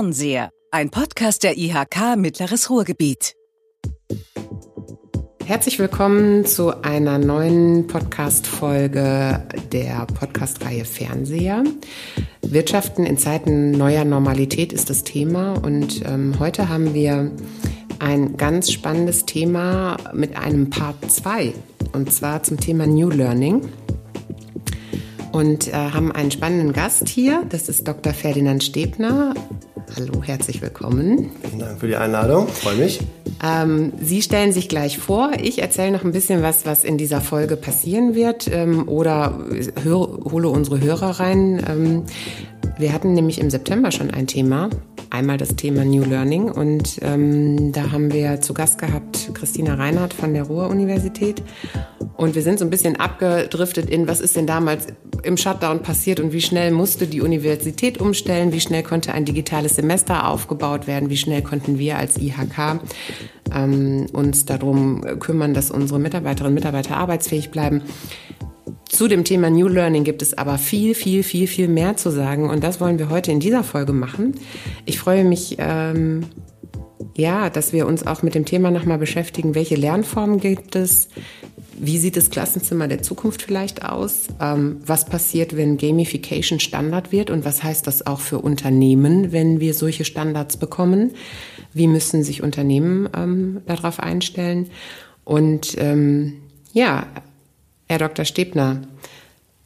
Fernseher, ein Podcast der IHK Mittleres Ruhrgebiet. Herzlich willkommen zu einer neuen Podcast-Folge der Podcast-Reihe Fernseher. Wirtschaften in Zeiten neuer Normalität ist das Thema und ähm, heute haben wir ein ganz spannendes Thema mit einem Part 2 und zwar zum Thema New Learning und äh, haben einen spannenden Gast hier. Das ist Dr. Ferdinand Stebner. Hallo, herzlich willkommen. Vielen Dank für die Einladung, freue mich. Ähm, Sie stellen sich gleich vor. Ich erzähle noch ein bisschen was, was in dieser Folge passieren wird ähm, oder hör, hole unsere Hörer rein. Ähm, wir hatten nämlich im September schon ein Thema, einmal das Thema New Learning. Und ähm, da haben wir zu Gast gehabt Christina Reinhardt von der Ruhr-Universität und wir sind so ein bisschen abgedriftet in, was ist denn damals im Shutdown passiert und wie schnell musste die Universität umstellen, wie schnell konnte ein digitales Semester aufgebaut werden, wie schnell konnten wir als IHK ähm, uns darum kümmern, dass unsere Mitarbeiterinnen und Mitarbeiter arbeitsfähig bleiben. Zu dem Thema New Learning gibt es aber viel, viel, viel, viel mehr zu sagen und das wollen wir heute in dieser Folge machen. Ich freue mich, ähm, ja, dass wir uns auch mit dem Thema nochmal beschäftigen, welche Lernformen gibt es, wie sieht das Klassenzimmer der Zukunft vielleicht aus? Ähm, was passiert, wenn Gamification Standard wird und was heißt das auch für Unternehmen, wenn wir solche Standards bekommen? Wie müssen sich Unternehmen ähm, darauf einstellen? Und ähm, ja, Herr Dr. Stebner,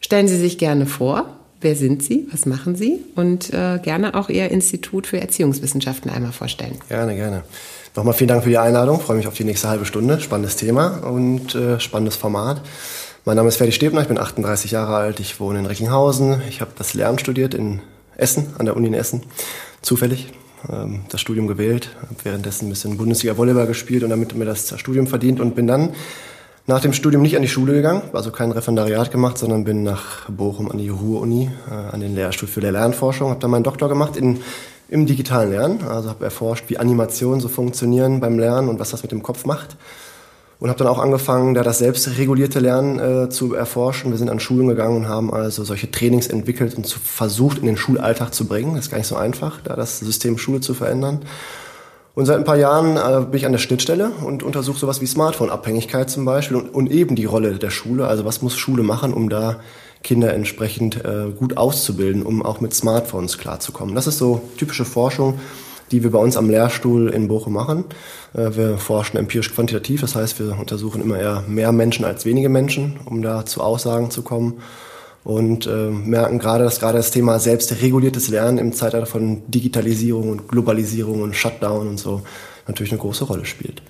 stellen Sie sich gerne vor. Wer sind Sie? Was machen Sie? Und äh, gerne auch Ihr Institut für Erziehungswissenschaften einmal vorstellen. Gerne, gerne. Nochmal vielen Dank für die Einladung. freue mich auf die nächste halbe Stunde. Spannendes Thema und äh, spannendes Format. Mein Name ist Ferdi Stebner, ich bin 38 Jahre alt, ich wohne in Recklinghausen. Ich habe das Lehramt studiert in Essen, an der Uni in Essen. Zufällig ähm, das Studium gewählt, habe währenddessen ein bisschen Bundesliga-Volleyball gespielt und damit mir das Studium verdient und bin dann nach dem Studium nicht an die Schule gegangen, also kein Referendariat gemacht, sondern bin nach Bochum an die Ruhr-Uni, äh, an den Lehrstuhl für Lernforschung, habe dann meinen Doktor gemacht in im digitalen Lernen. Also habe erforscht, wie Animationen so funktionieren beim Lernen und was das mit dem Kopf macht. Und habe dann auch angefangen, da das selbstregulierte Lernen äh, zu erforschen. Wir sind an Schulen gegangen und haben also solche Trainings entwickelt und zu, versucht, in den Schulalltag zu bringen. Das ist gar nicht so einfach, da das System Schule zu verändern. Und seit ein paar Jahren äh, bin ich an der Schnittstelle und untersuche sowas wie Smartphone-Abhängigkeit zum Beispiel und, und eben die Rolle der Schule. Also was muss Schule machen, um da Kinder entsprechend äh, gut auszubilden, um auch mit Smartphones klarzukommen. Das ist so typische Forschung, die wir bei uns am Lehrstuhl in Bochum machen. Äh, wir forschen empirisch quantitativ, das heißt, wir untersuchen immer eher mehr Menschen als wenige Menschen, um da zu Aussagen zu kommen. Und äh, merken gerade, dass gerade das Thema selbstreguliertes Lernen im Zeitalter von Digitalisierung und Globalisierung und Shutdown und so natürlich eine große Rolle spielt.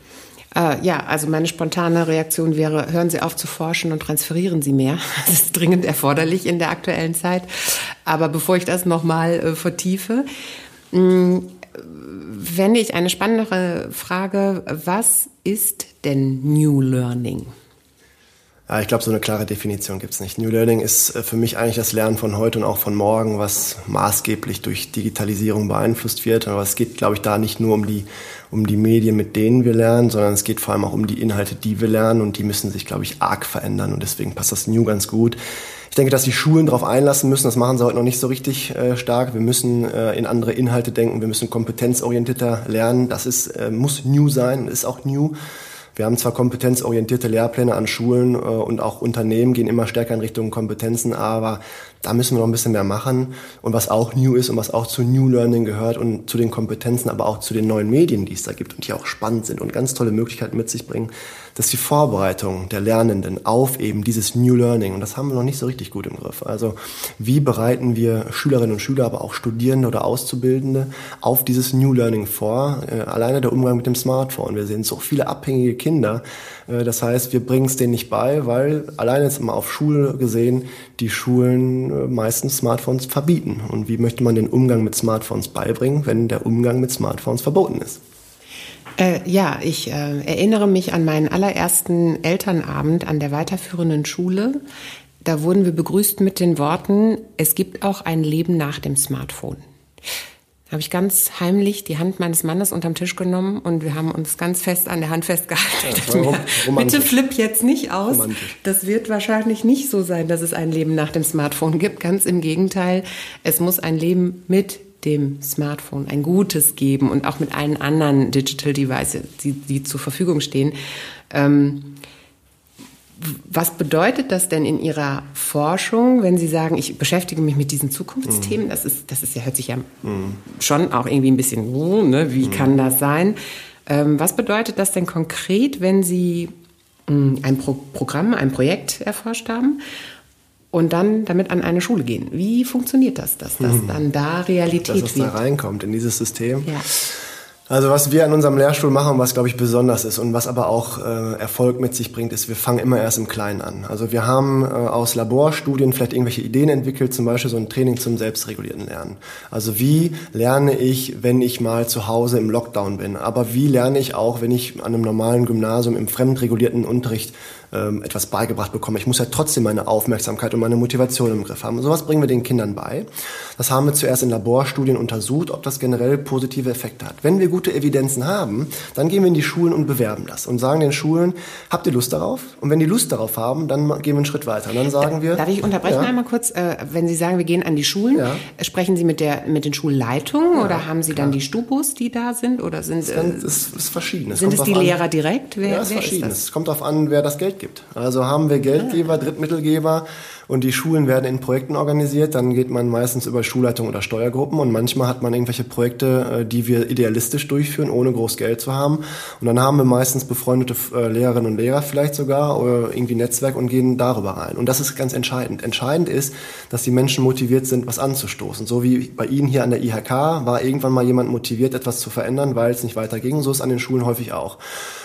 Äh, ja, also meine spontane Reaktion wäre, hören Sie auf zu forschen und transferieren Sie mehr. Das ist dringend erforderlich in der aktuellen Zeit. Aber bevor ich das nochmal äh, vertiefe, mh, mm, fände ich eine spannendere Frage, was ist denn New Learning? Ja, ich glaube, so eine klare Definition gibt's nicht. New Learning ist äh, für mich eigentlich das Lernen von heute und auch von morgen, was maßgeblich durch Digitalisierung beeinflusst wird. Aber es geht, glaube ich, da nicht nur um die, um die Medien, mit denen wir lernen, sondern es geht vor allem auch um die Inhalte, die wir lernen und die müssen sich, glaube ich, arg verändern und deswegen passt das New ganz gut. Ich denke, dass die Schulen darauf einlassen müssen. Das machen sie heute noch nicht so richtig äh, stark. Wir müssen äh, in andere Inhalte denken. Wir müssen kompetenzorientierter lernen. Das ist, äh, muss New sein, ist auch New. Wir haben zwar kompetenzorientierte Lehrpläne an Schulen äh, und auch Unternehmen gehen immer stärker in Richtung Kompetenzen, aber da müssen wir noch ein bisschen mehr machen. Und was auch new ist und was auch zu New Learning gehört und zu den Kompetenzen, aber auch zu den neuen Medien, die es da gibt und die auch spannend sind und ganz tolle Möglichkeiten mit sich bringen, dass die Vorbereitung der Lernenden auf eben dieses New Learning, und das haben wir noch nicht so richtig gut im Griff. Also wie bereiten wir Schülerinnen und Schüler, aber auch Studierende oder Auszubildende auf dieses New Learning vor? Äh, alleine der Umgang mit dem Smartphone. Wir sehen so viele abhängige Kinder. Äh, das heißt, wir bringen es denen nicht bei, weil alleine jetzt mal auf Schule gesehen, die Schulen äh, meistens Smartphones verbieten. Und wie möchte man den Umgang mit Smartphones beibringen, wenn der Umgang mit Smartphones verboten ist? Äh, ja, ich äh, erinnere mich an meinen allerersten Elternabend an der weiterführenden Schule. Da wurden wir begrüßt mit den Worten, es gibt auch ein Leben nach dem Smartphone. Da habe ich ganz heimlich die Hand meines Mannes unterm Tisch genommen und wir haben uns ganz fest an der Hand festgehalten. Ja, bitte flipp jetzt nicht aus. Romantisch. Das wird wahrscheinlich nicht so sein, dass es ein Leben nach dem Smartphone gibt. Ganz im Gegenteil, es muss ein Leben mit dem Smartphone ein Gutes geben und auch mit allen anderen Digital Devices, die, die zur Verfügung stehen. Ähm, was bedeutet das denn in Ihrer Forschung, wenn Sie sagen, ich beschäftige mich mit diesen Zukunftsthemen? Mhm. Das ist, das ist ja, hört sich ja mhm. schon auch irgendwie ein bisschen, oh, ne, wie mhm. kann das sein? Ähm, was bedeutet das denn konkret, wenn Sie mh, hm, ein Pro Programm, ein Projekt erforscht haben und dann damit an eine Schule gehen? Wie funktioniert das, dass das mhm. dann da Realität dass es wird? da reinkommt in dieses System? Ja. Also was wir an unserem Lehrstuhl machen, was glaube ich besonders ist und was aber auch äh, Erfolg mit sich bringt, ist, wir fangen immer erst im Kleinen an. Also wir haben äh, aus Laborstudien vielleicht irgendwelche Ideen entwickelt, zum Beispiel so ein Training zum selbstregulierten Lernen. Also wie lerne ich, wenn ich mal zu Hause im Lockdown bin? Aber wie lerne ich auch, wenn ich an einem normalen Gymnasium im fremdregulierten Unterricht ähm, etwas beigebracht bekomme. Ich muss ja trotzdem meine Aufmerksamkeit und meine Motivation im Griff haben. Und sowas bringen wir den Kindern bei. Das haben wir zuerst in Laborstudien untersucht, ob das generell positive Effekte hat. Wenn wir gute Evidenzen haben, dann gehen wir in die Schulen und bewerben das und sagen den Schulen, habt ihr Lust darauf? Und wenn die Lust darauf haben, dann gehen wir einen Schritt weiter. Und dann sagen wir. Darf ich unterbrechen ja? einmal kurz? Äh, wenn Sie sagen, wir gehen an die Schulen, ja. sprechen Sie mit, der, mit den Schulleitungen ja, oder haben Sie klar. dann die Stubus, die da sind? Oder sind es ist, ist, ist verschieden. Es sind es die Lehrer direkt? Wer, ja, es ist verschieden. Es kommt darauf an, wer das Geld gibt. Also haben wir Geldgeber, Drittmittelgeber und die Schulen werden in Projekten organisiert. Dann geht man meistens über Schulleitung oder Steuergruppen und manchmal hat man irgendwelche Projekte, äh, die wir idealistisch durchführen, ohne groß Geld zu haben. Und dann haben wir meistens befreundete äh, Lehrerinnen und Lehrer vielleicht sogar oder irgendwie Netzwerk und gehen darüber rein. Und das ist ganz entscheidend. Entscheidend ist, dass die Menschen motiviert sind, was anzustoßen. So wie bei Ihnen hier an der IHK war irgendwann mal jemand motiviert, etwas zu verändern, weil es nicht weiterging. So ist an den Schulen häufig auch.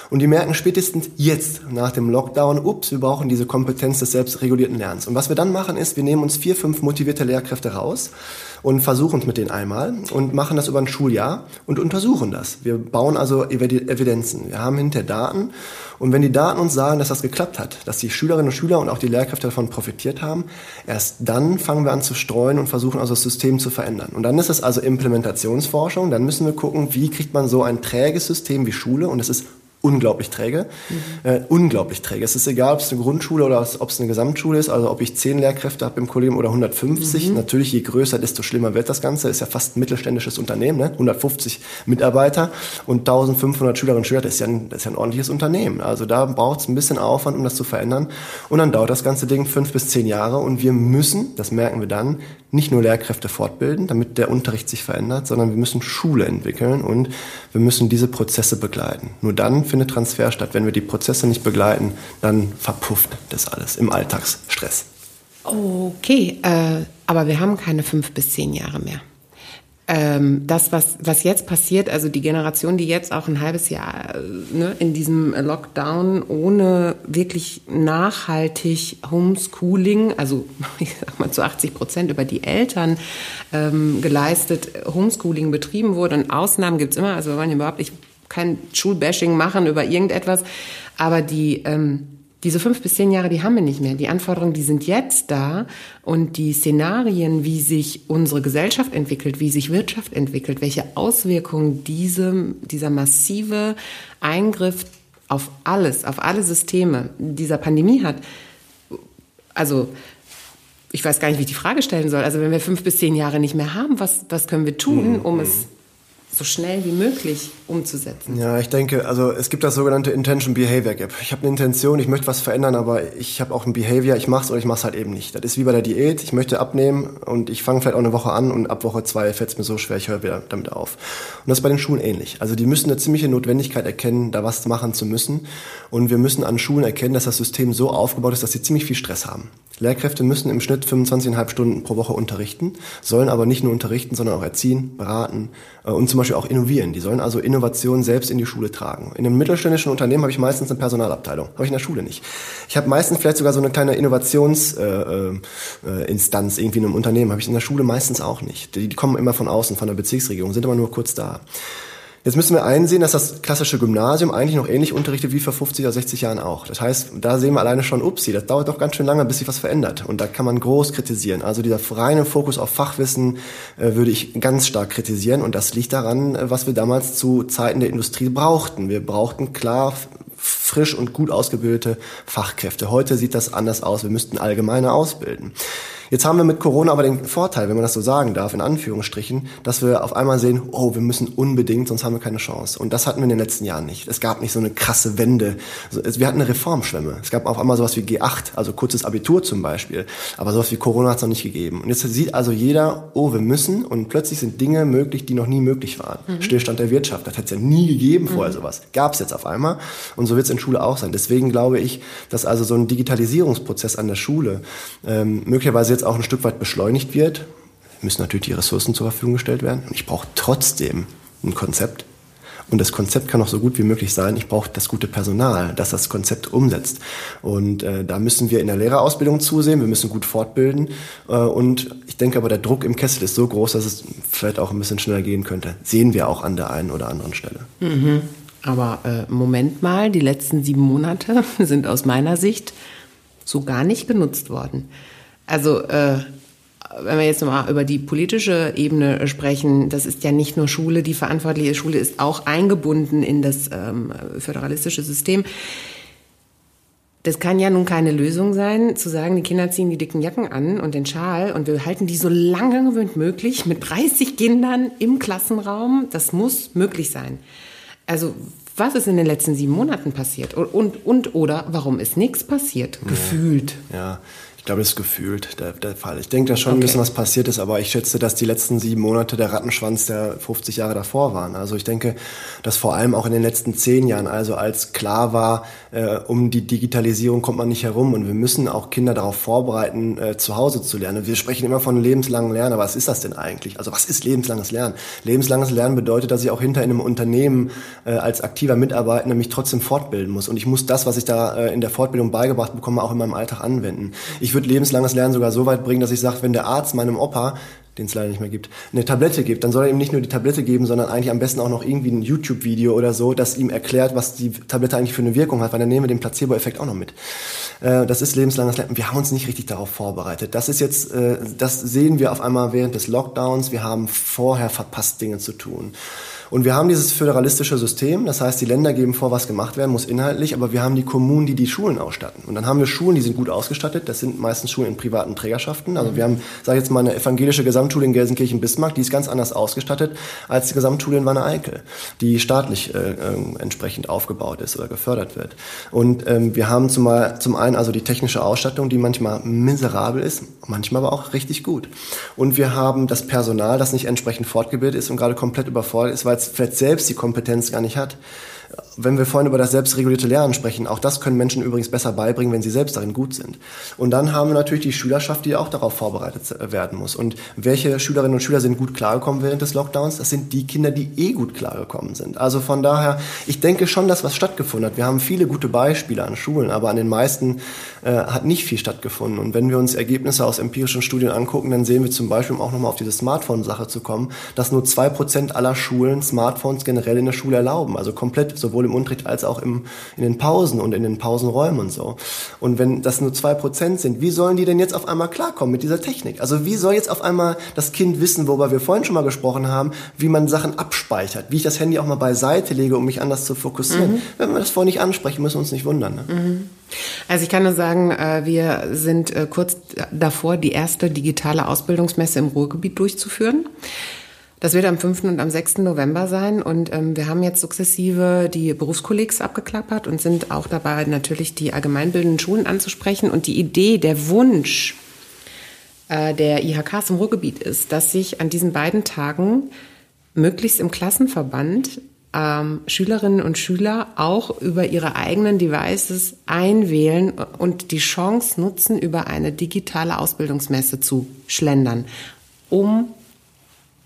Und die merken spätestens jetzt nach dem Lockdown, ups, wir brauchen diese Kompetenz des selbstregulierten Lernens. Und was wir dann machen ist, wir nehmen uns vier, fünf motivierte Lehrkräfte raus und versuchen es mit denen einmal und machen das über ein Schuljahr und untersuchen das. Wir bauen also Evidenzen. Wir haben hinter Daten und wenn die Daten uns sagen, dass das geklappt hat, dass die Schülerinnen und Schüler und auch die Lehrkräfte davon profitiert haben, erst dann fangen wir an zu streuen und versuchen also das System zu verändern. Und dann ist es also Implementationsforschung. Dann müssen wir gucken, wie kriegt man so ein träges System wie Schule und es ist unglaublich träge. Mhm. Äh, unglaublich träge. Es ist egal, ob es eine Grundschule oder ob es eine Gesamtschule ist, also ob ich zehn Lehrkräfte habe im Kollegium oder 150. Mhm. Natürlich, je größer, desto schlimmer wird das Ganze. Ist ja fast ein mittelständisches Unternehmen, ne? 150 Mitarbeiter und 1500 Schülerinnen und Schüler, das ist ja ein, das ist ja ein ordentliches Unternehmen. Also da braucht es ein bisschen Aufwand, um das zu verändern. Und dann dauert das ganze Ding fünf bis zehn Jahre und wir müssen, das merken wir dann, nicht nur Lehrkräfte fortbilden, damit der Unterricht sich verändert, sondern wir müssen Schule entwickeln und wir müssen diese Prozesse begleiten. Nur dann findet Transfer statt. Wenn wir die Prozesse nicht begleiten, dann verpufft das alles im Alltagsstress. Okay, äh, aber wir haben keine fünf bis zehn Jahre mehr ähm, das, was, was jetzt passiert, also die Generation, die jetzt auch ein halbes Jahr äh, ne, in diesem Lockdown ohne wirklich nachhaltig Homeschooling, also ich sag mal zu 80 Prozent über die Eltern ähm, geleistet, Homeschooling betrieben wurde. Und Ausnahmen gibt's immer, also wir wollen überhaupt nicht kein Schulbashing machen über irgendetwas, aber die ähm, diese fünf bis zehn Jahre, die haben wir nicht mehr. Die Anforderungen, die sind jetzt da und die Szenarien, wie sich unsere Gesellschaft entwickelt, wie sich Wirtschaft entwickelt, welche Auswirkungen diese, dieser massive Eingriff auf alles, auf alle Systeme dieser Pandemie hat. Also ich weiß gar nicht, wie ich die Frage stellen soll. Also wenn wir fünf bis zehn Jahre nicht mehr haben, was, was können wir tun, um es so schnell wie möglich umzusetzen. Ja, ich denke, also es gibt das sogenannte Intention Behavior Gap. Ich habe eine Intention, ich möchte was verändern, aber ich habe auch ein Behavior, ich mache es oder ich mache es halt eben nicht. Das ist wie bei der Diät, ich möchte abnehmen und ich fange vielleicht auch eine Woche an und ab Woche zwei fällt es mir so schwer, ich höre wieder damit auf. Und das ist bei den Schulen ähnlich. Also die müssen eine ziemliche Notwendigkeit erkennen, da was machen zu müssen und wir müssen an Schulen erkennen, dass das System so aufgebaut ist, dass sie ziemlich viel Stress haben. Lehrkräfte müssen im Schnitt 25,5 Stunden pro Woche unterrichten, sollen aber nicht nur unterrichten, sondern auch erziehen, beraten äh, und zum Beispiel auch innovieren. Die sollen also Innovation selbst in die Schule tragen. In einem mittelständischen Unternehmen habe ich meistens eine Personalabteilung, habe ich in der Schule nicht. Ich habe meistens vielleicht sogar so eine kleine Innovationsinstanz äh, äh, irgendwie in einem Unternehmen, habe ich in der Schule meistens auch nicht. Die, die kommen immer von außen, von der Bezirksregierung, sind immer nur kurz da. Jetzt müssen wir einsehen, dass das klassische Gymnasium eigentlich noch ähnlich unterrichtet wie vor 50 oder 60 Jahren auch. Das heißt, da sehen wir alleine schon, upsie, das dauert doch ganz schön lange, bis sich was verändert. Und da kann man groß kritisieren. Also dieser reine Fokus auf Fachwissen äh, würde ich ganz stark kritisieren. Und das liegt daran, äh, was wir damals zu Zeiten der Industrie brauchten. Wir brauchten klar frisch und gut ausgebildete Fachkräfte. Heute sieht das anders aus. Wir müssten allgemeiner ausbilden. Jetzt haben wir mit Corona aber den Vorteil, wenn man das so sagen darf, in Anführungsstrichen, dass wir auf einmal sehen, oh, wir müssen unbedingt, sonst haben wir keine Chance. Und das hatten wir in den letzten Jahren nicht. Es gab nicht so eine krasse Wende. Wir hatten eine Reformschwemme. Es gab auf einmal sowas wie G8, also kurzes Abitur zum Beispiel. Aber sowas wie Corona hat es noch nicht gegeben. Und jetzt sieht also jeder, oh, wir müssen. Und plötzlich sind Dinge möglich, die noch nie möglich waren. Mhm. Stillstand der Wirtschaft, das hat es ja nie gegeben vorher mhm. sowas. Gab es jetzt auf einmal. Und so wird es in Schule auch sein. Deswegen glaube ich, dass also so ein Digitalisierungsprozess an der Schule ähm, möglicherweise jetzt auch ein Stück weit beschleunigt wird, müssen natürlich die Ressourcen zur Verfügung gestellt werden. Und ich brauche trotzdem ein Konzept. Und das Konzept kann auch so gut wie möglich sein. Ich brauche das gute Personal, das das Konzept umsetzt. Und äh, da müssen wir in der Lehrerausbildung zusehen. Wir müssen gut fortbilden. Äh, und ich denke aber, der Druck im Kessel ist so groß, dass es vielleicht auch ein bisschen schneller gehen könnte. Sehen wir auch an der einen oder anderen Stelle. Mhm. Aber äh, Moment mal, die letzten sieben Monate sind aus meiner Sicht so gar nicht genutzt worden. Also äh, wenn wir jetzt nochmal über die politische Ebene sprechen, das ist ja nicht nur Schule, die verantwortliche Schule ist auch eingebunden in das ähm, föderalistische System. Das kann ja nun keine Lösung sein, zu sagen, die Kinder ziehen die dicken Jacken an und den Schal und wir halten die so lange wie möglich mit 30 Kindern im Klassenraum. Das muss möglich sein. Also was ist in den letzten sieben Monaten passiert? Und, und, und oder warum ist nichts passiert? Gefühlt. Ja, ich glaube, das ist gefühlt der, der Fall. Ich denke, dass schon okay. ein bisschen was passiert ist, aber ich schätze, dass die letzten sieben Monate der Rattenschwanz der 50 Jahre davor waren. Also ich denke, dass vor allem auch in den letzten zehn Jahren, also als klar war, äh, um die Digitalisierung kommt man nicht herum und wir müssen auch Kinder darauf vorbereiten, äh, zu Hause zu lernen. Wir sprechen immer von lebenslangen Lernen, aber was ist das denn eigentlich? Also was ist lebenslanges Lernen? Lebenslanges Lernen bedeutet, dass ich auch hinter in einem Unternehmen äh, als aktiver Mitarbeitender mich trotzdem fortbilden muss und ich muss das, was ich da äh, in der Fortbildung beigebracht bekomme, auch in meinem Alltag anwenden. Ich würde lebenslanges Lernen sogar so weit bringen, dass ich sage, wenn der Arzt meinem Opa den es leider nicht mehr gibt, eine Tablette gibt, dann soll er ihm nicht nur die Tablette geben, sondern eigentlich am besten auch noch irgendwie ein YouTube-Video oder so, das ihm erklärt, was die Tablette eigentlich für eine Wirkung hat, weil dann nehmen wir den Placebo-Effekt auch noch mit. Äh, das ist lebenslanges Lernen. Wir haben uns nicht richtig darauf vorbereitet. Das ist jetzt, äh, das sehen wir auf einmal während des Lockdowns. Wir haben vorher verpasst, Dinge zu tun. Und wir haben dieses föderalistische System, das heißt, die Länder geben vor, was gemacht werden muss inhaltlich, aber wir haben die Kommunen, die die Schulen ausstatten. Und dann haben wir Schulen, die sind gut ausgestattet, das sind meistens Schulen in privaten Trägerschaften. Also wir haben, sage ich jetzt mal, eine evangelische Gesamtschule in Gelsenkirchen-Bismarck, die ist ganz anders ausgestattet als die Gesamtschule in Wanne-Eickel, die staatlich äh, äh, entsprechend aufgebaut ist oder gefördert wird. Und ähm, wir haben zumal, zum einen also die technische Ausstattung, die manchmal miserabel ist, manchmal aber auch richtig gut. Und wir haben das Personal, das nicht entsprechend fortgebildet ist und gerade komplett überfordert ist, weil vielleicht selbst die Kompetenz gar nicht hat wenn wir vorhin über das selbstregulierte Lernen sprechen, auch das können Menschen übrigens besser beibringen, wenn sie selbst darin gut sind. Und dann haben wir natürlich die Schülerschaft, die auch darauf vorbereitet werden muss. Und welche Schülerinnen und Schüler sind gut klargekommen während des Lockdowns? Das sind die Kinder, die eh gut klargekommen sind. Also von daher, ich denke schon, dass was stattgefunden hat. Wir haben viele gute Beispiele an Schulen, aber an den meisten äh, hat nicht viel stattgefunden. Und wenn wir uns Ergebnisse aus empirischen Studien angucken, dann sehen wir zum Beispiel, um auch nochmal auf diese Smartphone-Sache zu kommen, dass nur zwei Prozent aller Schulen Smartphones generell in der Schule erlauben. Also komplett sowohl im Unterricht als auch im, in den Pausen und in den Pausenräumen und so. Und wenn das nur zwei Prozent sind, wie sollen die denn jetzt auf einmal klarkommen mit dieser Technik? Also wie soll jetzt auf einmal das Kind wissen, worüber wir vorhin schon mal gesprochen haben, wie man Sachen abspeichert, wie ich das Handy auch mal beiseite lege, um mich anders zu fokussieren? Mhm. Wenn wir das vorher nicht ansprechen, müssen wir uns nicht wundern. Ne? Mhm. Also ich kann nur sagen, äh, wir sind äh, kurz davor, die erste digitale Ausbildungsmesse im Ruhrgebiet durchzuführen. Das wird am 5. und am 6. November sein und ähm, wir haben jetzt sukzessive die Berufskollegs abgeklappert und sind auch dabei, natürlich die allgemeinbildenden Schulen anzusprechen. Und die Idee, der Wunsch äh, der IHKs im Ruhrgebiet ist, dass sich an diesen beiden Tagen möglichst im Klassenverband ähm, Schülerinnen und Schüler auch über ihre eigenen Devices einwählen und die Chance nutzen, über eine digitale Ausbildungsmesse zu schlendern, um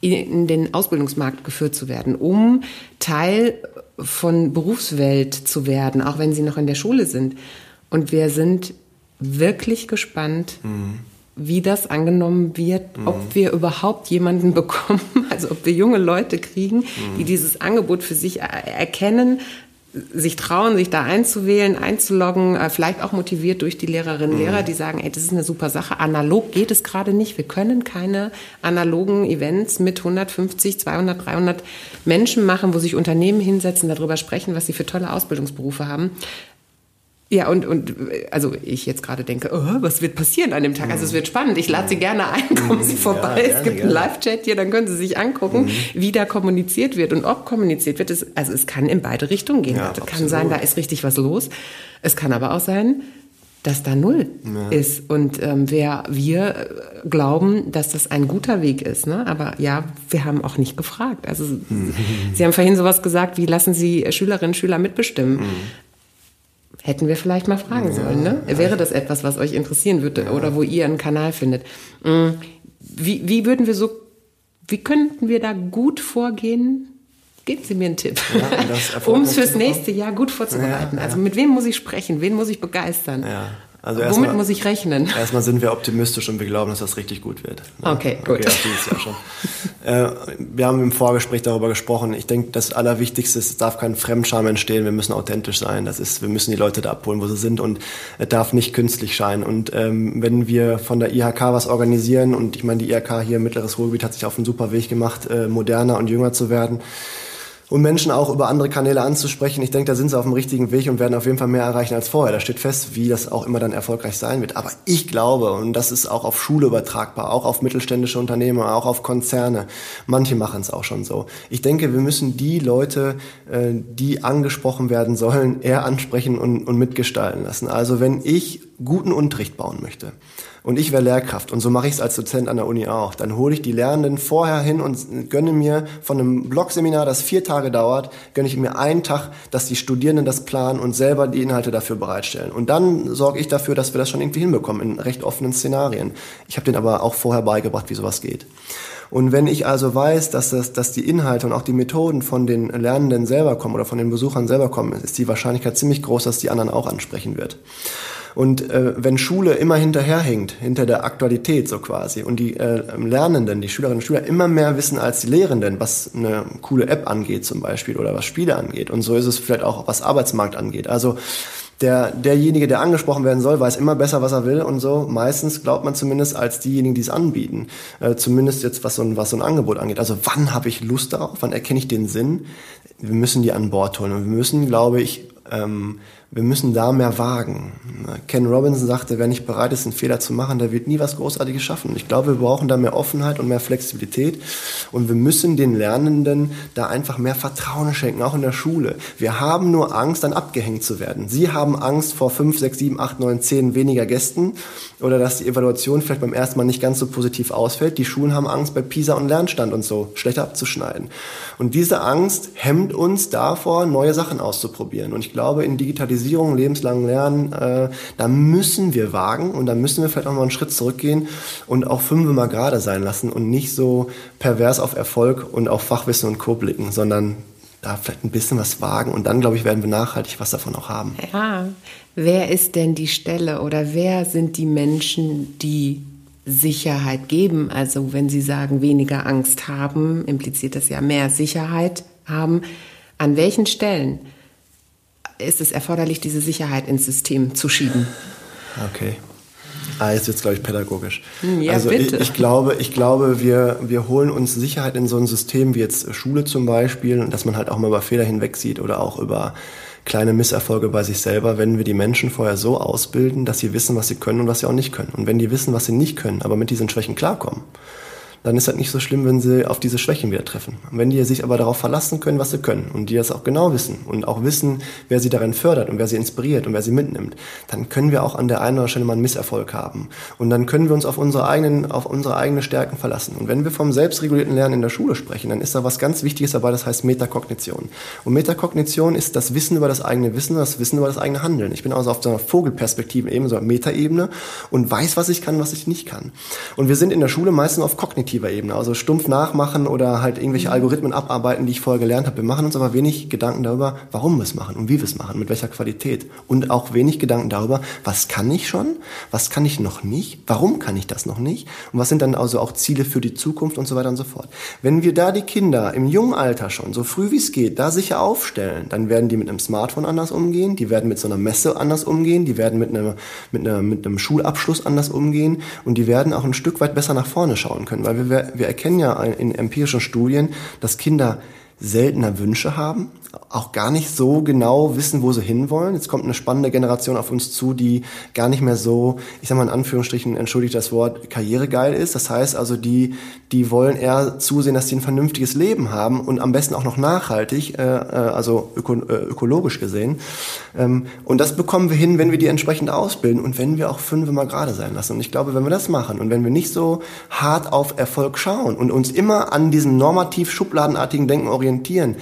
in den Ausbildungsmarkt geführt zu werden, um Teil von Berufswelt zu werden, auch wenn sie noch in der Schule sind. Und wir sind wirklich gespannt, mhm. wie das angenommen wird, mhm. ob wir überhaupt jemanden bekommen, also ob wir junge Leute kriegen, mhm. die dieses Angebot für sich erkennen, sich trauen, sich da einzuwählen, einzuloggen, äh, vielleicht auch motiviert durch die Lehrerinnen und Lehrer, mhm. die sagen, ey, das ist eine super Sache. Analog geht es gerade nicht. Wir können keine analogen Events mit 150, 200, 300 Menschen machen, wo sich Unternehmen hinsetzen, darüber sprechen, was sie für tolle Ausbildungsberufe haben. Ja, und, und also ich jetzt gerade denke, oh, was wird passieren an dem Tag? Also es wird spannend. Ich lade Sie gerne ein, kommen Sie vorbei. Ja, gerne, es gibt einen Live-Chat hier, dann können Sie sich angucken, mhm. wie da kommuniziert wird und ob kommuniziert wird. Es, also es kann in beide Richtungen gehen. Ja, es kann sein, da ist richtig was los. Es kann aber auch sein, dass da null ja. ist. Und ähm, wer, wir glauben, dass das ein guter Weg ist. Ne? Aber ja, wir haben auch nicht gefragt. Also Sie haben vorhin sowas gesagt, wie lassen Sie Schülerinnen und Schüler mitbestimmen. Mhm. Hätten wir vielleicht mal fragen ja, sollen, ne? Ja. Wäre das etwas, was euch interessieren würde ja. oder wo ihr einen Kanal findet? Mm, wie, wie würden wir so, wie könnten wir da gut vorgehen? Geben Sie mir einen Tipp, um es fürs nächste Jahr gut vorzubereiten. Also mit wem muss ich sprechen? Wen muss ich begeistern? Also Womit mal, muss ich rechnen? Erstmal sind wir optimistisch und wir glauben, dass das richtig gut wird. Okay, gut. Okay, dieses Jahr schon. äh, wir haben im Vorgespräch darüber gesprochen. Ich denke, das Allerwichtigste ist, es darf kein Fremdscham entstehen. Wir müssen authentisch sein. Das ist, wir müssen die Leute da abholen, wo sie sind und es darf nicht künstlich scheinen. Und ähm, wenn wir von der IHK was organisieren und ich meine, die IHK hier im Mittleres Ruhrgebiet hat sich auf einen super Weg gemacht, äh, moderner und jünger zu werden und Menschen auch über andere Kanäle anzusprechen. Ich denke, da sind sie auf dem richtigen Weg und werden auf jeden Fall mehr erreichen als vorher. Da steht fest, wie das auch immer dann erfolgreich sein wird. Aber ich glaube, und das ist auch auf Schule übertragbar, auch auf mittelständische Unternehmer, auch auf Konzerne. Manche machen es auch schon so. Ich denke, wir müssen die Leute, äh, die angesprochen werden sollen, eher ansprechen und, und mitgestalten lassen. Also wenn ich guten Unterricht bauen möchte, und ich wäre Lehrkraft und so mache ich es als Dozent an der Uni auch. Dann hole ich die Lernenden vorher hin und gönne mir von einem Blogseminar, das vier Tage dauert, gönne ich mir einen Tag, dass die Studierenden das planen und selber die Inhalte dafür bereitstellen. Und dann sorge ich dafür, dass wir das schon irgendwie hinbekommen in recht offenen Szenarien. Ich habe denen aber auch vorher beigebracht, wie sowas geht. Und wenn ich also weiß, dass, das, dass die Inhalte und auch die Methoden von den Lernenden selber kommen oder von den Besuchern selber kommen, ist die Wahrscheinlichkeit ziemlich groß, dass die anderen auch ansprechen wird. Und äh, wenn Schule immer hinterherhängt, hinter der Aktualität so quasi, und die äh, Lernenden, die Schülerinnen und Schüler immer mehr wissen als die Lehrenden, was eine coole App angeht zum Beispiel oder was Spiele angeht. Und so ist es vielleicht auch, was Arbeitsmarkt angeht. Also der, derjenige, der angesprochen werden soll, weiß immer besser, was er will und so. Meistens glaubt man zumindest als diejenigen, die es anbieten. Äh, zumindest jetzt, was so, ein, was so ein Angebot angeht. Also wann habe ich Lust darauf? Wann erkenne ich den Sinn? Wir müssen die an Bord holen. Und wir müssen, glaube ich, ähm, wir müssen da mehr wagen. Ken Robinson sagte, wer nicht bereit ist, einen Fehler zu machen, der wird nie was Großartiges schaffen. Ich glaube, wir brauchen da mehr Offenheit und mehr Flexibilität und wir müssen den Lernenden da einfach mehr Vertrauen schenken, auch in der Schule. Wir haben nur Angst, dann abgehängt zu werden. Sie haben Angst vor fünf, sechs, sieben, acht, neun, zehn weniger Gästen oder dass die Evaluation vielleicht beim ersten Mal nicht ganz so positiv ausfällt. Die Schulen haben Angst, bei PISA und Lernstand und so schlechter abzuschneiden. Und diese Angst hemmt uns davor, neue Sachen auszuprobieren. Und ich glaube, in Digitalisierung Digitalisierung, lebenslangen Lernen, äh, da müssen wir wagen und da müssen wir vielleicht auch mal einen Schritt zurückgehen und auch fünf mal gerade sein lassen und nicht so pervers auf Erfolg und auf Fachwissen und Co. blicken, sondern da vielleicht ein bisschen was wagen und dann, glaube ich, werden wir nachhaltig was davon auch haben. Ja, wer ist denn die Stelle oder wer sind die Menschen, die Sicherheit geben? Also wenn Sie sagen, weniger Angst haben, impliziert das ja mehr Sicherheit haben. An welchen Stellen? Ist es erforderlich, diese Sicherheit ins System zu schieben. Okay. Ah, jetzt wird es, glaube ich, pädagogisch. Hm, ja, also bitte. Ich, ich, glaube, ich glaube wir, wir holen uns Sicherheit in so ein System wie jetzt Schule zum Beispiel, dass man halt auch mal über Fehler hinwegsieht oder auch über kleine Misserfolge bei sich selber, wenn wir die Menschen vorher so ausbilden, dass sie wissen, was sie können und was sie auch nicht können. Und wenn die wissen, was sie nicht können, aber mit diesen Schwächen klarkommen, dann ist das nicht so schlimm, wenn sie auf diese Schwächen wieder treffen. Wenn die sich aber darauf verlassen können, was sie können und die das auch genau wissen und auch wissen, wer sie darin fördert und wer sie inspiriert und wer sie mitnimmt, dann können wir auch an der einen oder anderen Stelle mal einen Misserfolg haben. Und dann können wir uns auf unsere eigenen, auf unsere eigenen Stärken verlassen. Und wenn wir vom selbstregulierten Lernen in der Schule sprechen, dann ist da was ganz Wichtiges dabei, das heißt Metakognition. Und Metakognition ist das Wissen über das eigene Wissen, das Wissen über das eigene Handeln. Ich bin also auf so einer Vogelperspektive eben, so einer Metaebene und weiß, was ich kann, was ich nicht kann. Und wir sind in der Schule meistens auf kognitiv kognitiver Ebene, also stumpf nachmachen oder halt irgendwelche mhm. Algorithmen abarbeiten, die ich vorher gelernt habe. Wir machen uns aber wenig Gedanken darüber, warum wir es machen und wie wir es machen, mit welcher Qualität. Und auch wenig Gedanken darüber, was kann ich schon, was kann ich noch nicht, warum kann ich das noch nicht und was sind dann also auch Ziele für die Zukunft und so weiter und so fort. Wenn wir da die Kinder im jungen Alter schon, so früh wie es geht, da sicher aufstellen, dann werden die mit einem Smartphone anders umgehen, die werden mit so einer Messe anders umgehen, die werden mit, einer, mit, einer, mit einem Schulabschluss anders umgehen und die werden auch ein Stück weit besser nach vorne schauen können, weil wir wir, wir erkennen ja in empirischen Studien, dass Kinder seltener Wünsche haben, auch gar nicht so genau wissen, wo sie hinwollen. Jetzt kommt eine spannende Generation auf uns zu, die gar nicht mehr so, ich sag mal in Anführungsstrichen, entschuldigt das Wort, karrieregeil ist. Das heißt also, die, die wollen eher zusehen, dass sie ein vernünftiges Leben haben und am besten auch noch nachhaltig, äh, äh also öko, äh, ökologisch gesehen. Ähm, und das bekommen wir hin, wenn wir die entsprechend ausbilden und wenn wir auch fünf mal gerade sein lassen. Und ich glaube, wenn wir das machen und wenn wir nicht so hart auf Erfolg schauen und uns immer an diesem normativ schubladenartigen Denken orientieren,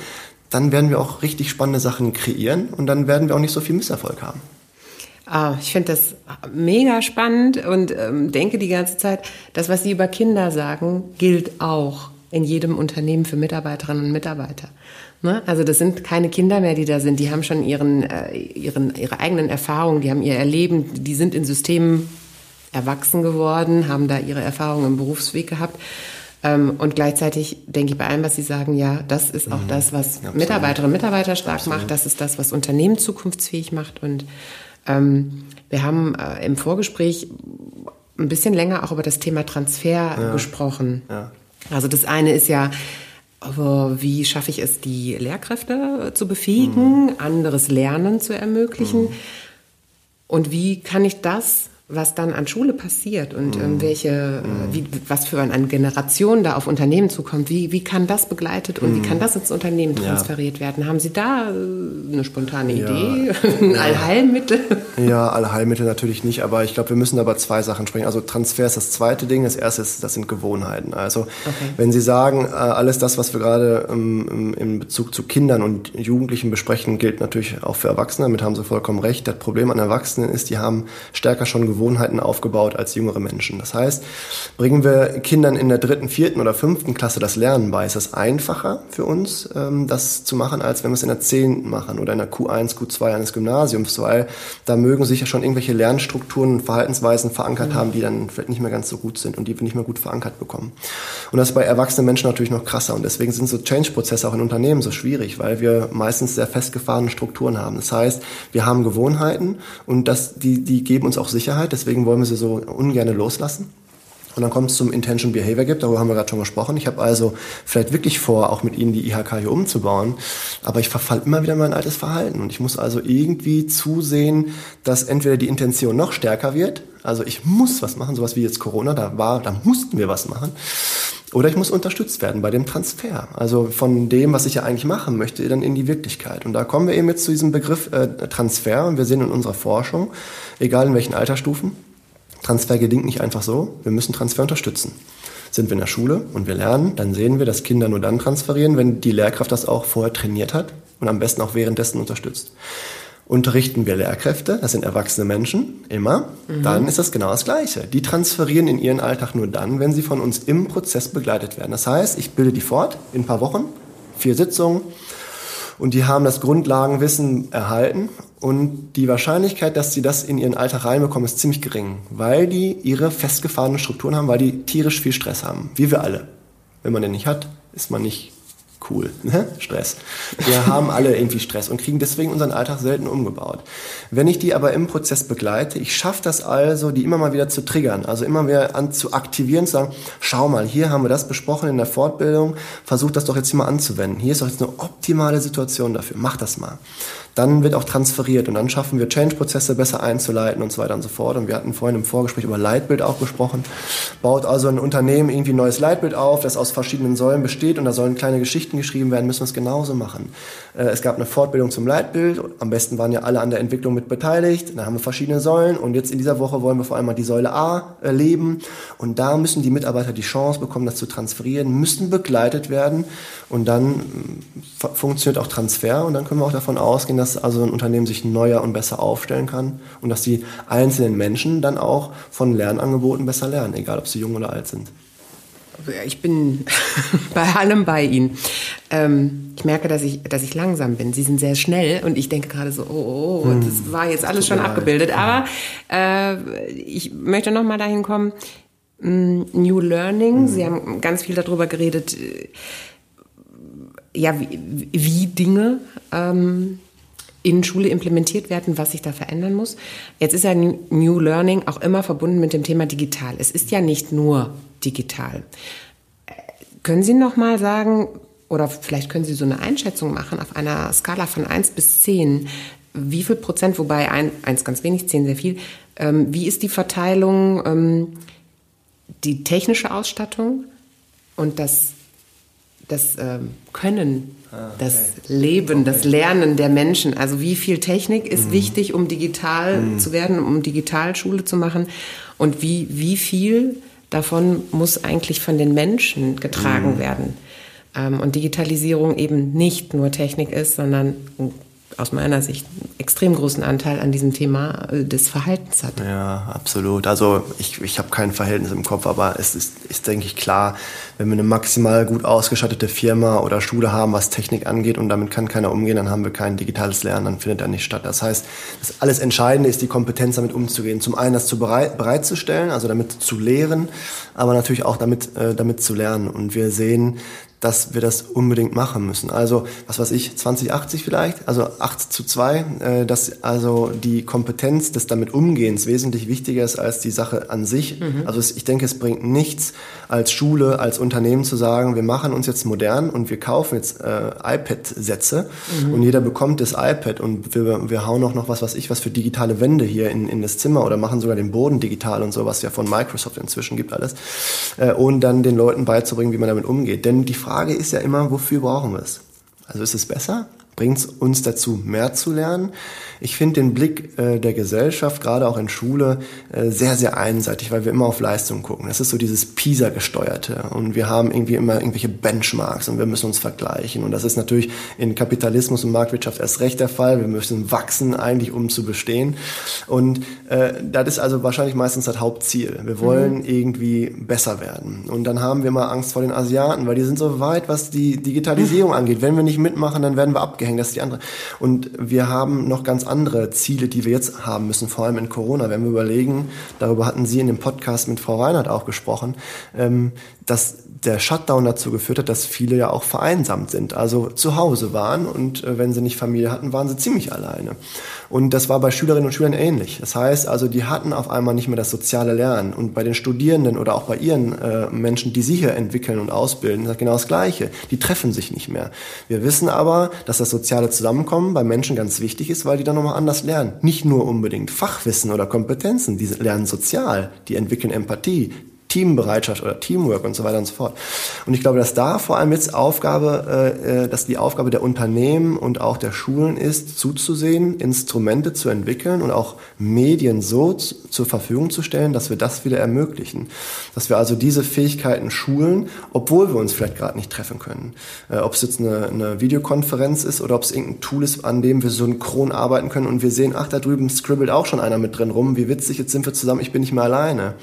dann werden wir auch richtig spannende Sachen kreieren und dann werden wir auch nicht so viel Misserfolg haben. Ah, ich finde das mega spannend und ähm, denke die ganze Zeit, das, was Sie über Kinder sagen, gilt auch in jedem Unternehmen für Mitarbeiterinnen und Mitarbeiter. Ne? Also das sind keine Kinder mehr, die da sind. Die haben schon ihren, äh, ihren, ihre eigenen Erfahrungen, die haben ihr Erleben, die sind in Systemen erwachsen geworden, haben da ihre Erfahrungen im Berufsweg gehabt. Ähm, und gleichzeitig denke ich bei allem, was Sie sagen, ja, das ist auch mhm. das, was Absolut. Mitarbeiterinnen und Mitarbeiter stark Absolut. macht. Das ist das, was Unternehmen zukunftsfähig macht. Und ähm, wir haben äh, im Vorgespräch ein bisschen länger auch über das Thema Transfer ja. gesprochen. Ja. Also das eine ist ja, wie schaffe ich es, die Lehrkräfte zu befähigen, mhm. anderes Lernen zu ermöglichen? Mhm. Und wie kann ich das was dann an Schule passiert und ähm, mhm. welche, mhm. wie, was für eine Generation da auf Unternehmen zukommt, wie, wie kann das begleitet und mhm. wie kann das ins Unternehmen transferiert ja. werden? Haben Sie da äh, eine spontane ja. Idee, ein ja. Allheilmittel? Ja, Allheilmittel natürlich nicht, aber ich glaube, wir müssen aber zwei Sachen sprechen. Also Transfer ist das zweite Ding, das erste ist, das sind Gewohnheiten. Also okay. wenn Sie sagen, äh, alles das, was wir gerade ähm, in Bezug zu Kindern und Jugendlichen besprechen, gilt natürlich auch für Erwachsene, damit haben Sie vollkommen recht. Das Problem an Erwachsenen ist, die haben stärker schon Gewohnheiten Gewohnheiten aufgebaut als jüngere Menschen. Das heißt, bringen wir Kindern in der dritten, vierten oder fünften Klasse das Lernen bei, ist es einfacher für uns, ähm, das zu machen, als wenn wir es in der zehnten machen oder in der Q1, Q2 eines Gymnasiums, weil da mögen sich ja schon irgendwelche Lernstrukturen und Verhaltensweisen verankert mhm. haben, die dann vielleicht nicht mehr ganz so gut sind und die wir nicht mehr gut verankert bekommen. Und das ist bei erwachsenen Menschen natürlich noch krasser und deswegen sind so Change-Prozesse auch in Unternehmen so schwierig, weil wir meistens sehr festgefahrene Strukturen haben. Das heißt, wir haben Gewohnheiten und das, die, die geben uns auch Sicherheit deswegen wollen wir sie so ungern loslassen. Und dann kommt es zum Intention Behavior Gap, darüber haben wir gerade schon gesprochen. Ich habe also vielleicht wirklich vor, auch mit Ihnen die IHK hier umzubauen, aber ich verfall immer wieder in mein altes Verhalten. Und ich muss also irgendwie zusehen, dass entweder die Intention noch stärker wird, also ich muss was machen, sowas wie jetzt Corona, da war, da mussten wir was machen. Oder ich muss unterstützt werden bei dem Transfer. Also von dem, was ich ja eigentlich machen möchte, dann in die Wirklichkeit. Und da kommen wir eben jetzt zu diesem Begriff äh, Transfer. Und wir sehen in unserer Forschung, egal in welchen Altersstufen, Transfer gelingt nicht einfach so. Wir müssen Transfer unterstützen. Sind wir in der Schule und wir lernen, dann sehen wir, dass Kinder nur dann transferieren, wenn die Lehrkraft das auch vorher trainiert hat und am besten auch währenddessen unterstützt unterrichten wir Lehrkräfte, das sind erwachsene Menschen, immer, mhm. dann ist das genau das Gleiche. Die transferieren in ihren Alltag nur dann, wenn sie von uns im Prozess begleitet werden. Das heißt, ich bilde die fort in ein paar Wochen, vier Sitzungen, und die haben das Grundlagenwissen erhalten und die Wahrscheinlichkeit, dass sie das in ihren Alltag reinbekommen, ist ziemlich gering, weil die ihre festgefahrenen Strukturen haben, weil die tierisch viel Stress haben, wie wir alle. Wenn man den nicht hat, ist man nicht cool. Ne? Stress. Wir haben alle irgendwie Stress und kriegen deswegen unseren Alltag selten umgebaut. Wenn ich die aber im Prozess begleite, ich schaffe das also, die immer mal wieder zu triggern, also immer wieder an zu aktivieren, zu sagen, schau mal, hier haben wir das besprochen in der Fortbildung, versuch das doch jetzt mal anzuwenden. Hier ist doch jetzt eine optimale Situation dafür, mach das mal dann wird auch transferiert und dann schaffen wir Change-Prozesse besser einzuleiten und so weiter und so fort. Und wir hatten vorhin im Vorgespräch über Leitbild auch gesprochen. Baut also ein Unternehmen irgendwie ein neues Leitbild auf, das aus verschiedenen Säulen besteht und da sollen kleine Geschichten geschrieben werden, müssen wir es genauso machen. Äh, es gab eine Fortbildung zum Leitbild. Am besten waren ja alle an der Entwicklung mit beteiligt. Da haben wir verschiedene Säulen und jetzt in dieser Woche wollen wir vor allem mal die Säule A erleben. Und da müssen die Mitarbeiter die Chance bekommen, das zu transferieren, müssen begleitet werden und dann äh, funktioniert auch Transfer und dann können wir auch davon ausgehen, dass also ein Unternehmen sich neuer und besser aufstellen kann und dass die einzelnen Menschen dann auch von Lernangeboten besser lernen, egal ob sie jung oder alt sind. Ich bin bei allem bei Ihnen. Ähm, ich merke, dass ich, dass ich langsam bin. Sie sind sehr schnell und ich denke gerade so, oh, oh, oh hm. das war jetzt alles schon abgebildet. Aber äh, ich möchte noch mal dahin kommen. Mm, New Learning. Hm. Sie haben ganz viel darüber geredet, äh, ja, wie, wie Dinge ähm, in Schule implementiert werden, was sich da verändern muss. Jetzt ist ja New Learning auch immer verbunden mit dem Thema digital. Es ist ja nicht nur digital. Können Sie noch mal sagen, oder vielleicht können Sie so eine Einschätzung machen auf einer Skala von 1 bis 10. Wie viel Prozent, wobei 1 ganz wenig, 10 sehr viel, ähm, wie ist die Verteilung, ähm, die technische Ausstattung und das, das ähm, Können, ah, okay. das Leben, okay. das Lernen der Menschen? Also wie viel Technik ist mhm. wichtig, um digital mhm. zu werden, um Digitalschule zu machen? Und wie, wie viel davon muss eigentlich von den Menschen getragen mhm. werden? Ähm, und Digitalisierung eben nicht nur Technik ist, sondern aus meiner Sicht einen extrem großen Anteil an diesem Thema äh, des Verhaltens hat. Ja, absolut. Also ich, ich habe kein Verhältnis im Kopf, aber es ist, ist, denke ich, klar, wenn wir eine maximal gut ausgestattete Firma oder Schule haben, was Technik angeht und damit kann keiner umgehen, dann haben wir kein digitales Lernen, dann findet er nicht statt. Das heißt, das alles Entscheidende ist die Kompetenz, damit umzugehen. Zum einen das zu bereit, bereitzustellen, also damit zu lehren, aber natürlich auch damit, äh, damit zu lernen. Und wir sehen, dass wir das unbedingt machen müssen. Also, was weiß ich, 2080 vielleicht, also 8 zu 2, äh, dass also die Kompetenz des damit Umgehens wesentlich wichtiger ist als die Sache an sich. Mhm. Also es, ich denke, es bringt nichts als Schule, als Unternehmen zu sagen, wir machen uns jetzt modern und wir kaufen jetzt äh, iPad-Sätze mhm. und jeder bekommt das iPad und wir, wir hauen auch noch was, was ich, was für digitale Wände hier in, in das Zimmer oder machen sogar den Boden digital und so, was ja von Microsoft inzwischen gibt alles, äh, und dann den Leuten beizubringen, wie man damit umgeht. Denn die Frage Frage ist ja immer, wofür brauchen wir es? Also ist es besser? Bringt es uns dazu, mehr zu lernen? Ich finde den Blick äh, der Gesellschaft, gerade auch in Schule, äh, sehr, sehr einseitig, weil wir immer auf Leistung gucken. Das ist so dieses PISA-gesteuerte und wir haben irgendwie immer irgendwelche Benchmarks und wir müssen uns vergleichen. Und das ist natürlich in Kapitalismus und Marktwirtschaft erst recht der Fall. Wir müssen wachsen eigentlich, um zu bestehen. Und äh, das ist also wahrscheinlich meistens das Hauptziel. Wir wollen mhm. irgendwie besser werden. Und dann haben wir mal Angst vor den Asiaten, weil die sind so weit, was die Digitalisierung angeht. Wenn wir nicht mitmachen, dann werden wir abgehängt. Das ist die andere. Und wir haben noch ganz andere Ziele, die wir jetzt haben müssen, vor allem in Corona. Wenn wir überlegen, darüber hatten Sie in dem Podcast mit Frau Reinhardt auch gesprochen, ähm, dass der Shutdown dazu geführt hat, dass viele ja auch vereinsamt sind, also zu Hause waren und äh, wenn sie nicht Familie hatten, waren sie ziemlich alleine. Und das war bei Schülerinnen und Schülern ähnlich. Das heißt also, die hatten auf einmal nicht mehr das soziale Lernen. Und bei den Studierenden oder auch bei ihren äh, Menschen, die sie hier entwickeln und ausbilden, ist genau das Gleiche. Die treffen sich nicht mehr. Wir wissen aber, dass das soziale Zusammenkommen bei Menschen ganz wichtig ist, weil die dann nochmal anders lernen. Nicht nur unbedingt Fachwissen oder Kompetenzen, die lernen sozial, die entwickeln Empathie, Teambereitschaft oder Teamwork und so weiter und so fort. Und ich glaube, dass da vor allem jetzt Aufgabe, äh, äh, dass die Aufgabe der Unternehmen und auch der Schulen ist, zuzusehen, Instrumente zu entwickeln und auch Medien so zur Verfügung zu stellen, dass wir das wieder ermöglichen. Dass wir also diese Fähigkeiten schulen, obwohl wir uns vielleicht gerade nicht treffen können. Äh, ob es jetzt eine, eine Videokonferenz ist oder ob es irgendein Tool ist, an dem wir synchron arbeiten können und wir sehen, ach, da drüben scribbelt auch schon einer mit drin rum, wie witzig, jetzt sind wir zusammen, ich bin nicht mehr alleine.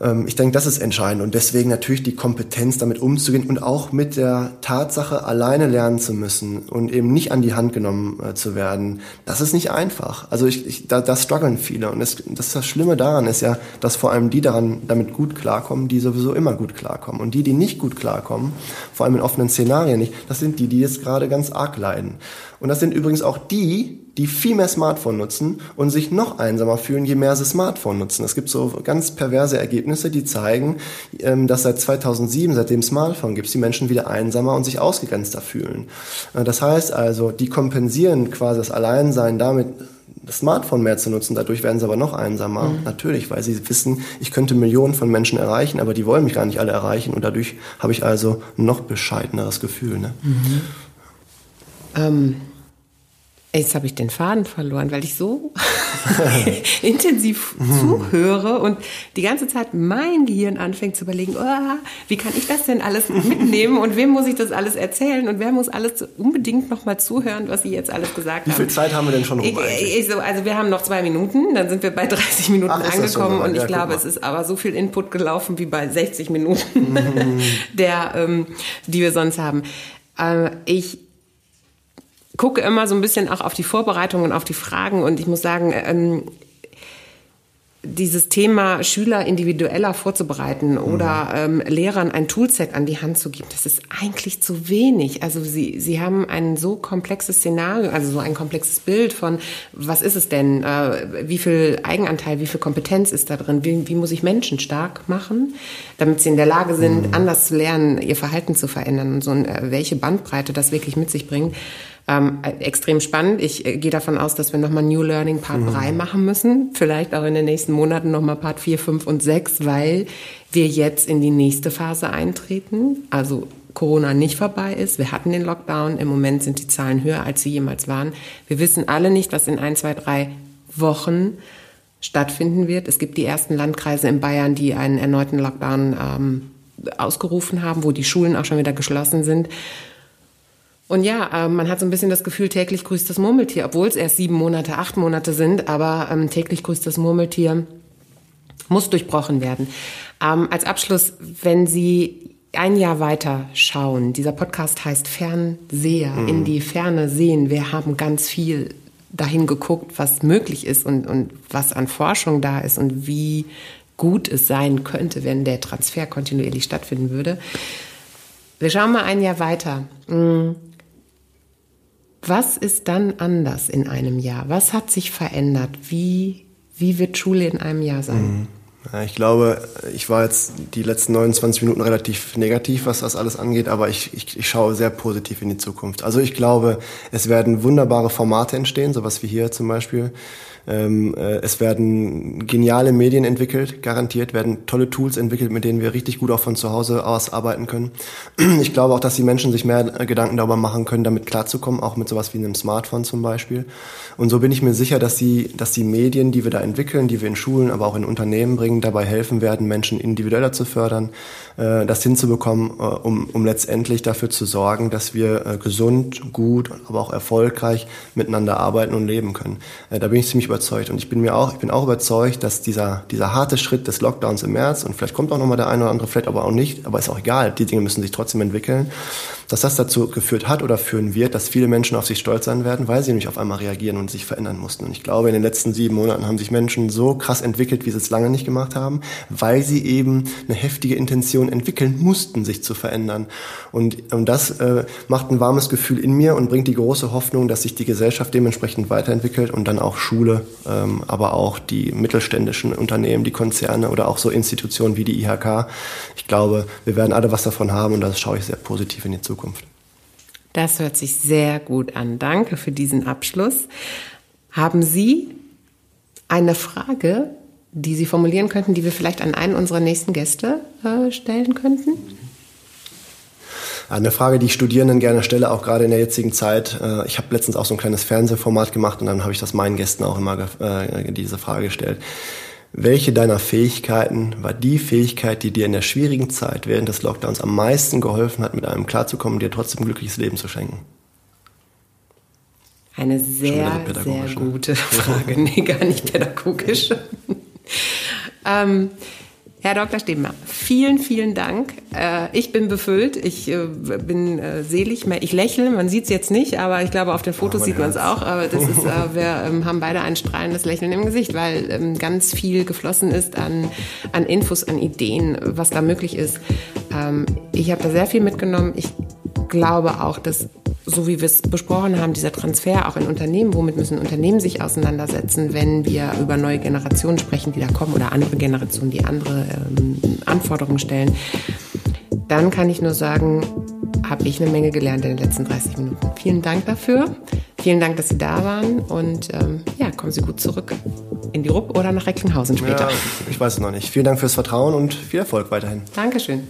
Ähm, ich denke, das ist entscheidend und deswegen natürlich die Kompetenz, damit umzugehen und auch mit der Tatsache, alleine lernen zu müssen und eben nicht an die Hand genommen äh, zu werden. Das ist nicht einfach. Also ich, ich, da, da strugglen viele und das, das, das Schlimme daran ist ja, dass vor allem die daran damit gut klarkommen, die sowieso immer gut klarkommen und die, die nicht gut klarkommen, vor allem in offenen Szenarien nicht, das sind die, die jetzt gerade ganz arg leiden. Und das sind übrigens auch die, die viel mehr Smartphone nutzen und sich noch einsamer fühlen, je mehr sie Smartphone nutzen. Es gibt so ganz perverse Ergebnisse, die zeigen, ähm, dass seit 2007, seitdem Smartphone gibt, die Menschen wieder einsamer und sich ausgegrenzter fühlen. Äh, das heißt also, die kompensieren quasi das Alleinsein damit, das Smartphone mehr zu nutzen. Dadurch werden sie aber noch einsamer. Mhm. Natürlich, weil sie wissen, ich könnte Millionen von Menschen erreichen, aber die wollen mich gar nicht alle erreichen. Und dadurch habe ich also noch bescheideneres Gefühl. Ne? Mhm. Ähm, Jetzt habe ich den Faden verloren, weil ich so intensiv zuhöre und die ganze Zeit mein Gehirn anfängt zu überlegen, oh, wie kann ich das denn alles mitnehmen und wem muss ich das alles erzählen und wer muss alles unbedingt nochmal zuhören, was Sie jetzt alles gesagt haben. Wie viel Zeit haben wir denn schon rum ich, ich, so, Also wir haben noch zwei Minuten, dann sind wir bei 30 Minuten Ach, angekommen und ich ja, glaube, es ist aber so viel Input gelaufen wie bei 60 Minuten, mhm. der, ähm, die wir sonst haben. Äh, ich gucke immer so ein bisschen auch auf die Vorbereitungen und auf die Fragen und ich muss sagen, ähm, dieses Thema Schüler individueller vorzubereiten oder ähm, Lehrern ein Toolset an die Hand zu geben, das ist eigentlich zu wenig. Also sie, sie haben ein so komplexes Szenario, also so ein komplexes Bild von, was ist es denn, äh, wie viel Eigenanteil, wie viel Kompetenz ist da drin, wie, wie muss ich Menschen stark machen, damit sie in der Lage sind, mhm. anders zu lernen, ihr Verhalten zu verändern und so, äh, welche Bandbreite das wirklich mit sich bringt. Ähm, extrem spannend. Ich äh, gehe davon aus, dass wir nochmal New Learning Part mhm. 3 machen müssen. Vielleicht auch in den nächsten Monaten nochmal Part 4, 5 und 6, weil wir jetzt in die nächste Phase eintreten. Also Corona nicht vorbei ist. Wir hatten den Lockdown. Im Moment sind die Zahlen höher, als sie jemals waren. Wir wissen alle nicht, was in ein, zwei, drei Wochen stattfinden wird. Es gibt die ersten Landkreise in Bayern, die einen erneuten Lockdown ähm, ausgerufen haben, wo die Schulen auch schon wieder geschlossen sind. Und ja, äh, man hat so ein bisschen das Gefühl, täglich grüßt das Murmeltier, obwohl es erst sieben Monate, acht Monate sind, aber ähm, täglich grüßt das Murmeltier muss durchbrochen werden. Ähm, als Abschluss, wenn Sie ein Jahr weiter schauen, dieser Podcast heißt Fernseher, mhm. in die Ferne sehen. Wir haben ganz viel dahin geguckt, was möglich ist und, und was an Forschung da ist und wie gut es sein könnte, wenn der Transfer kontinuierlich stattfinden würde. Wir schauen mal ein Jahr weiter. Mhm. Was ist dann anders in einem Jahr? Was hat sich verändert? Wie, wie wird Schule in einem Jahr sein? Mhm. Ja, ich glaube, ich war jetzt die letzten 29 Minuten relativ negativ, was das alles angeht, aber ich, ich, ich schaue sehr positiv in die Zukunft. Also ich glaube, es werden wunderbare Formate entstehen, sowas wie hier zum Beispiel. Ähm, äh, es werden geniale Medien entwickelt, garantiert werden tolle Tools entwickelt, mit denen wir richtig gut auch von zu Hause aus arbeiten können. Ich glaube auch, dass die Menschen sich mehr äh, Gedanken darüber machen können, damit klarzukommen, auch mit sowas wie einem Smartphone zum Beispiel. Und so bin ich mir sicher, dass die, dass die Medien, die wir da entwickeln, die wir in Schulen, aber auch in Unternehmen bringen, dabei helfen werden, Menschen individueller zu fördern, äh, das hinzubekommen, äh, um, um letztendlich dafür zu sorgen, dass wir äh, gesund, gut, aber auch erfolgreich miteinander arbeiten und leben können. Äh, da bin ich ziemlich überzeugt. Und ich bin mir auch, ich bin auch überzeugt, dass dieser, dieser harte Schritt des Lockdowns im März, und vielleicht kommt auch nochmal der eine oder andere, vielleicht aber auch nicht, aber ist auch egal, die Dinge müssen sich trotzdem entwickeln, dass das dazu geführt hat oder führen wird, dass viele Menschen auf sich stolz sein werden, weil sie nämlich auf einmal reagieren und sich verändern mussten. Und ich glaube, in den letzten sieben Monaten haben sich Menschen so krass entwickelt, wie sie es lange nicht gemacht haben, weil sie eben eine heftige Intention entwickeln mussten, sich zu verändern. Und, und das äh, macht ein warmes Gefühl in mir und bringt die große Hoffnung, dass sich die Gesellschaft dementsprechend weiterentwickelt und dann auch Schule, ähm, aber auch die mittelständischen Unternehmen, die Konzerne oder auch so Institutionen wie die IHK. Ich glaube, wir werden alle was davon haben und das schaue ich sehr positiv in die Zukunft. Zukunft. Das hört sich sehr gut an. Danke für diesen Abschluss. Haben Sie eine Frage, die Sie formulieren könnten, die wir vielleicht an einen unserer nächsten Gäste äh, stellen könnten? Eine Frage, die ich Studierenden gerne stelle, auch gerade in der jetzigen Zeit. Äh, ich habe letztens auch so ein kleines Fernsehformat gemacht und dann habe ich das meinen Gästen auch immer äh, diese Frage gestellt. Welche deiner Fähigkeiten war die Fähigkeit, die dir in der schwierigen Zeit während des Lockdowns am meisten geholfen hat, mit einem klarzukommen und dir trotzdem ein glückliches Leben zu schenken? Eine sehr, sehr ne? gute Frage. Nee, gar nicht pädagogisch. ähm, Herr Dr. Stebmer, vielen, vielen Dank. Äh, ich bin befüllt, ich äh, bin äh, selig, ich lächle, man sieht es jetzt nicht, aber ich glaube, auf den Fotos oh, sieht man es auch. Aber das ist, wir ähm, haben beide ein strahlendes Lächeln im Gesicht, weil ähm, ganz viel geflossen ist an, an Infos, an Ideen, was da möglich ist. Ähm, ich habe da sehr viel mitgenommen. Ich glaube auch, dass so wie wir es besprochen haben, dieser Transfer auch in Unternehmen, womit müssen Unternehmen sich auseinandersetzen, wenn wir über neue Generationen sprechen, die da kommen oder andere Generationen, die andere ähm, Anforderungen stellen, dann kann ich nur sagen, habe ich eine Menge gelernt in den letzten 30 Minuten. Vielen Dank dafür. Vielen Dank, dass Sie da waren und ähm, ja, kommen Sie gut zurück in die Rupp oder nach Recklinghausen später. Ja, ich weiß es noch nicht. Vielen Dank fürs Vertrauen und viel Erfolg weiterhin. Dankeschön.